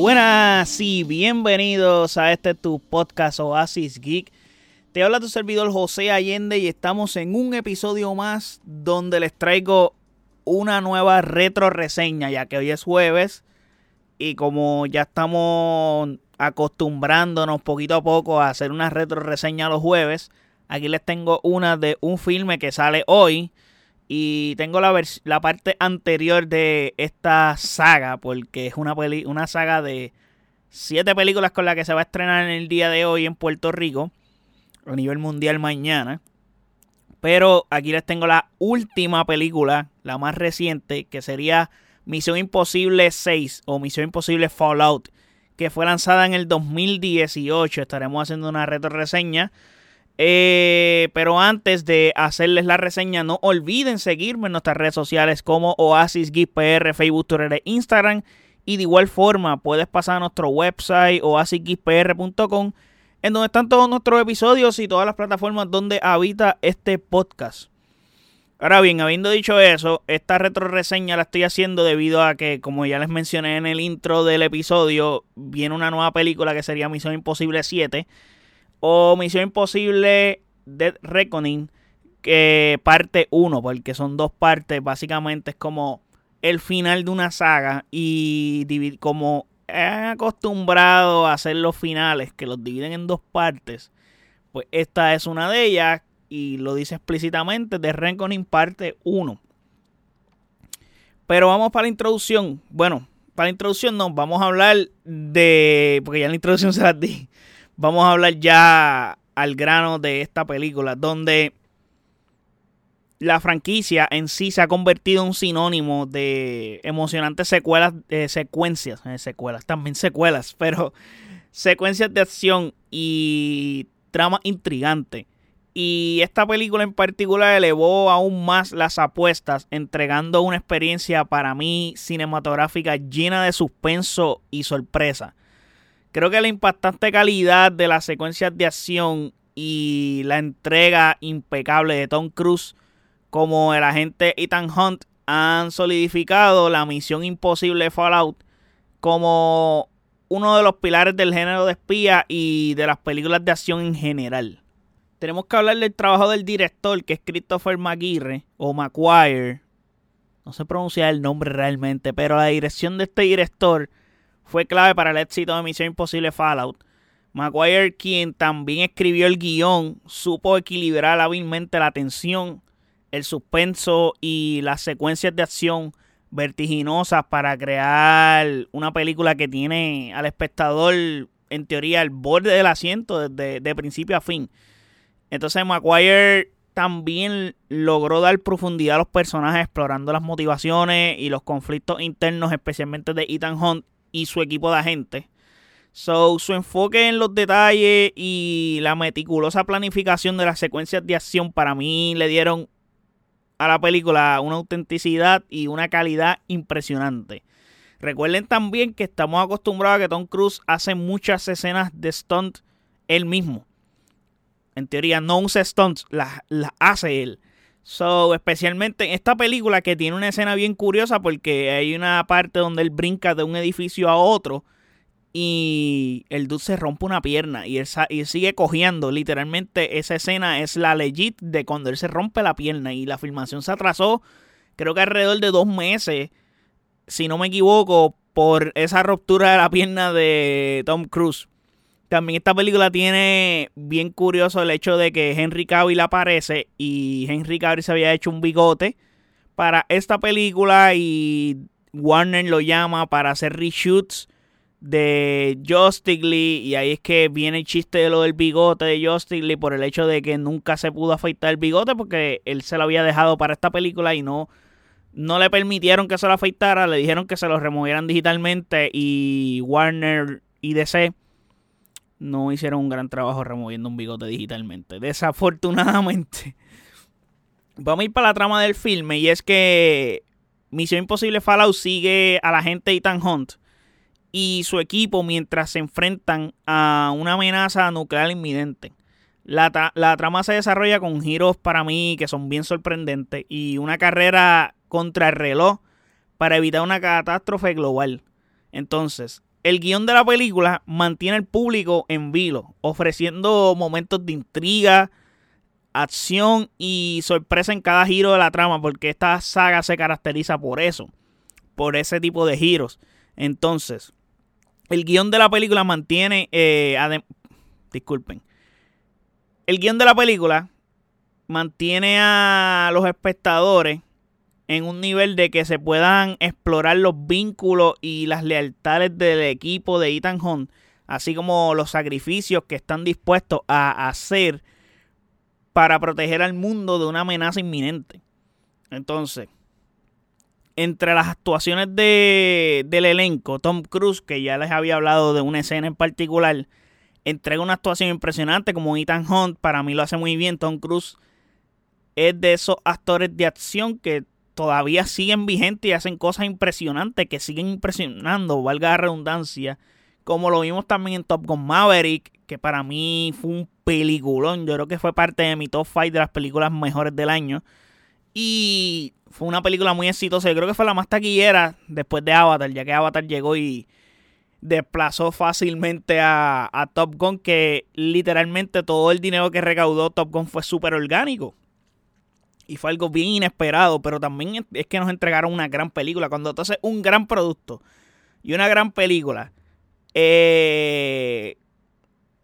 Buenas y bienvenidos a este tu podcast Oasis Geek. Te habla tu servidor José Allende y estamos en un episodio más donde les traigo una nueva retro reseña, ya que hoy es jueves y como ya estamos acostumbrándonos poquito a poco a hacer una retro reseña los jueves, aquí les tengo una de un filme que sale hoy y tengo la, la parte anterior de esta saga, porque es una, una saga de siete películas con la que se va a estrenar en el día de hoy en Puerto Rico, a nivel mundial mañana. Pero aquí les tengo la última película, la más reciente, que sería Misión Imposible 6 o Misión Imposible Fallout, que fue lanzada en el 2018. Estaremos haciendo una retro reseña eh, pero antes de hacerles la reseña, no olviden seguirme en nuestras redes sociales como Oasis PR, Facebook, Twitter e Instagram. Y de igual forma, puedes pasar a nuestro website oasispr.com, en donde están todos nuestros episodios y todas las plataformas donde habita este podcast. Ahora bien, habiendo dicho eso, esta retro reseña la estoy haciendo debido a que, como ya les mencioné en el intro del episodio, viene una nueva película que sería Misión Imposible 7 o Misión Imposible Dead Reckoning, que parte 1, porque son dos partes, básicamente es como el final de una saga y como han acostumbrado a hacer los finales que los dividen en dos partes, pues esta es una de ellas y lo dice explícitamente de Reckoning parte 1. Pero vamos para la introducción. Bueno, para la introducción no, vamos a hablar de, porque ya la introducción se las di, vamos a hablar ya al grano de esta película, donde la franquicia en sí se ha convertido en un sinónimo de emocionantes secuelas, eh, secuencias, eh, secuelas, también secuelas, pero secuencias de acción y trama intrigante. Y esta película en particular elevó aún más las apuestas, entregando una experiencia para mí cinematográfica llena de suspenso y sorpresa. Creo que la impactante calidad de las secuencias de acción y la entrega impecable de Tom Cruise como el agente Ethan Hunt han solidificado la misión imposible Fallout como uno de los pilares del género de espía y de las películas de acción en general. Tenemos que hablar del trabajo del director, que es Christopher McGuire o McGuire. No sé pronunciar el nombre realmente, pero la dirección de este director fue clave para el éxito de Misión Imposible Fallout. Maguire, quien también escribió el guion, supo equilibrar hábilmente la tensión, el suspenso y las secuencias de acción vertiginosas para crear una película que tiene al espectador, en teoría, al borde del asiento desde de principio a fin. Entonces, Maguire también logró dar profundidad a los personajes, explorando las motivaciones y los conflictos internos, especialmente de Ethan Hunt y su equipo de agentes. So, su enfoque en los detalles y la meticulosa planificación de las secuencias de acción para mí le dieron a la película una autenticidad y una calidad impresionante. Recuerden también que estamos acostumbrados a que Tom Cruise hace muchas escenas de stunt él mismo. En teoría no usa stunts, las, las hace él. So, especialmente en esta película que tiene una escena bien curiosa porque hay una parte donde él brinca de un edificio a otro y el dude se rompe una pierna y él, y sigue cogiendo. Literalmente esa escena es la legit de cuando él se rompe la pierna y la filmación se atrasó creo que alrededor de dos meses, si no me equivoco, por esa ruptura de la pierna de Tom Cruise. También esta película tiene bien curioso el hecho de que Henry Cavill aparece y Henry Cavill se había hecho un bigote para esta película y Warner lo llama para hacer reshoots de Justice Lee y ahí es que viene el chiste de lo del bigote de Justice Lee por el hecho de que nunca se pudo afeitar el bigote porque él se lo había dejado para esta película y no no le permitieron que se lo afeitara, le dijeron que se lo removieran digitalmente y Warner y DC no hicieron un gran trabajo removiendo un bigote digitalmente. Desafortunadamente. Vamos a ir para la trama del filme y es que Misión Imposible Fallout sigue a la gente Ethan Hunt y su equipo mientras se enfrentan a una amenaza nuclear inminente. La, la, trama se desarrolla con giros para mí que son bien sorprendentes y una carrera contra el reloj para evitar una catástrofe global. Entonces, el guion de la película mantiene al público en vilo, ofreciendo momentos de intriga, acción y sorpresa en cada giro de la trama, porque esta saga se caracteriza por eso, por ese tipo de giros. Entonces, el guion de la película mantiene, eh, disculpen, el guion de la película mantiene a los espectadores en un nivel de que se puedan explorar los vínculos y las lealtades del equipo de Ethan Hunt, así como los sacrificios que están dispuestos a hacer para proteger al mundo de una amenaza inminente. Entonces, entre las actuaciones de, del elenco, Tom Cruise, que ya les había hablado de una escena en particular, entrega una actuación impresionante como Ethan Hunt, para mí lo hace muy bien. Tom Cruise es de esos actores de acción que todavía siguen vigentes y hacen cosas impresionantes que siguen impresionando, valga la redundancia. Como lo vimos también en Top Gun Maverick, que para mí fue un peliculón. Yo creo que fue parte de mi top 5 de las películas mejores del año. Y fue una película muy exitosa. Yo creo que fue la más taquillera después de Avatar, ya que Avatar llegó y desplazó fácilmente a, a Top Gun, que literalmente todo el dinero que recaudó Top Gun fue súper orgánico y fue algo bien inesperado, pero también es que nos entregaron una gran película. Cuando tú haces un gran producto y una gran película, eh,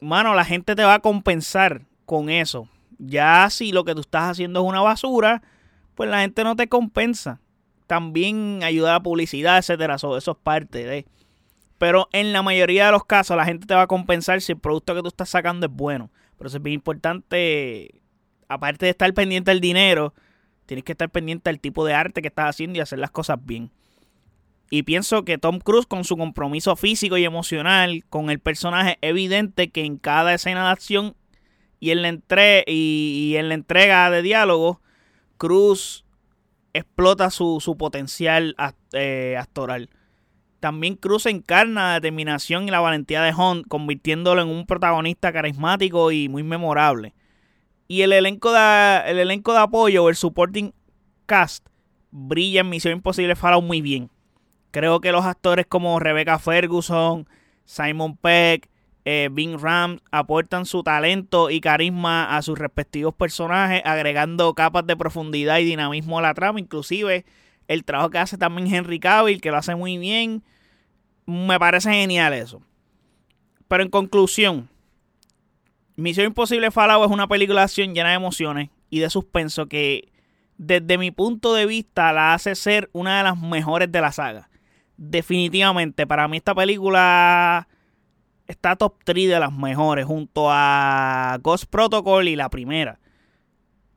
mano, la gente te va a compensar con eso. Ya si lo que tú estás haciendo es una basura, pues la gente no te compensa. También ayuda a publicidad, etcétera. Eso, eso es parte de. Pero en la mayoría de los casos, la gente te va a compensar si el producto que tú estás sacando es bueno. Pero eso es bien importante aparte de estar pendiente del dinero, tienes que estar pendiente del tipo de arte que estás haciendo y hacer las cosas bien. Y pienso que Tom Cruise, con su compromiso físico y emocional con el personaje, evidente que en cada escena de acción y en la, y, en la entrega de diálogo, Cruz explota su, potencial eh, actoral. También Cruz encarna la determinación y la valentía de Hunt, convirtiéndolo en un protagonista carismático y muy memorable. Y el elenco de, el elenco de apoyo, el supporting cast, brilla en Misión Imposible Fallout muy bien. Creo que los actores como Rebecca Ferguson, Simon Peck, eh, Bing Ram aportan su talento y carisma a sus respectivos personajes, agregando capas de profundidad y dinamismo a la trama. Inclusive el trabajo que hace también Henry Cavill, que lo hace muy bien. Me parece genial eso. Pero en conclusión, Misión Imposible Fallout es una película de acción llena de emociones y de suspenso que desde mi punto de vista la hace ser una de las mejores de la saga. Definitivamente, para mí esta película está top 3 de las mejores junto a Ghost Protocol y la primera.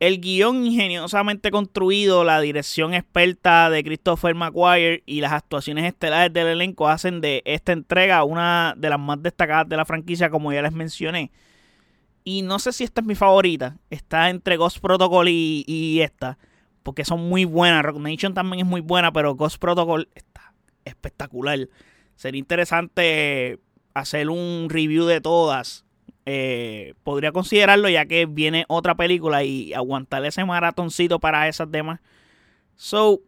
El guion ingeniosamente construido, la dirección experta de Christopher McGuire y las actuaciones estelares del elenco hacen de esta entrega una de las más destacadas de la franquicia, como ya les mencioné. Y no sé si esta es mi favorita. Está entre Ghost Protocol y, esta. Porque son muy buenas. Rock Nation también es muy buena, pero Ghost Protocol está espectacular. Sería interesante hacer un review de todas. Eh, podría considerarlo ya que viene otra película y aguantar ese maratoncito para esas demás. So,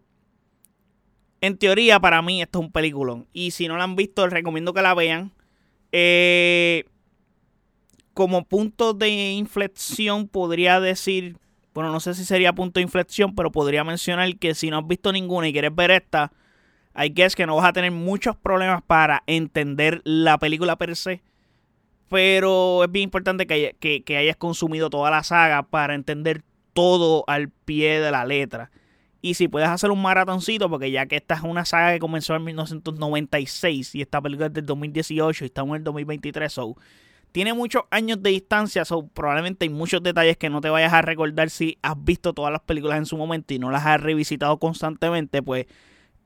en teoría, para mí, esto es un peliculón. Y si no la han visto, les recomiendo que la vean. Eh, como punto de inflexión podría decir, bueno, no sé si sería punto de inflexión, pero podría mencionar que si no has visto ninguna y quieres ver esta, hay que es que no vas a tener muchos problemas para entender la película per se. Pero es bien importante que, que, hayas consumido toda la saga para entender todo al pie de la letra. Y si puedes hacer un maratoncito, porque ya que esta es una saga que comenzó en 1996 y esta película es del 2018 y estamos en el 2023, so tiene muchos años de distancia, so probablemente hay muchos detalles que no te vayas a recordar si has visto todas las películas en su momento y no las has revisitado constantemente, pues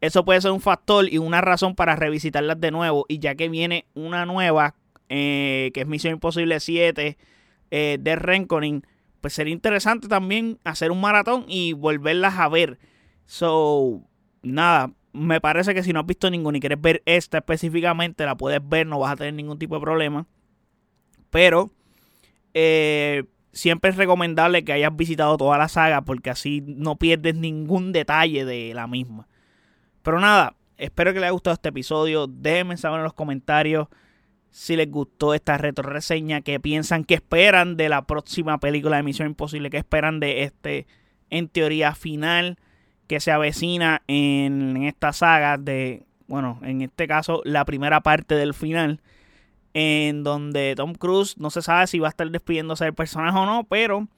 eso puede ser un factor y una razón para revisitarlas de nuevo. Y ya que viene una nueva, eh, que es Misión Imposible 7 eh, de Renconing, pues sería interesante también hacer un maratón y volverlas a ver. So, nada, me parece que si no has visto ninguna y quieres ver esta específicamente, la puedes ver, no vas a tener ningún tipo de problema. Pero eh, siempre es recomendable que hayas visitado toda la saga porque así no pierdes ningún detalle de la misma. Pero nada, espero que les haya gustado este episodio. Déjenme saber en los comentarios si les gustó esta retro reseña, qué piensan, qué esperan de la próxima película de Misión Imposible, qué esperan de este, en teoría, final que se avecina en, en esta saga de, bueno, en este caso, la primera parte del final, en donde Tom Cruise no se sabe si va a estar despidiéndose del personaje o no, pero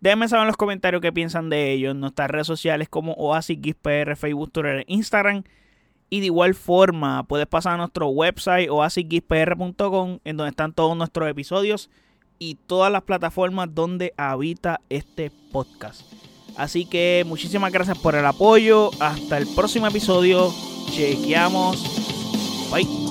déjenme saber en los comentarios qué piensan de ello en nuestras redes sociales como OasisGizPR, Facebook, Twitter, Instagram. Y de igual forma, puedes pasar a nuestro website oasisgizpr.com en donde están todos nuestros episodios y todas las plataformas donde habita este podcast. Así que muchísimas gracias por el apoyo. Hasta el próximo episodio. Chequeamos. Bye.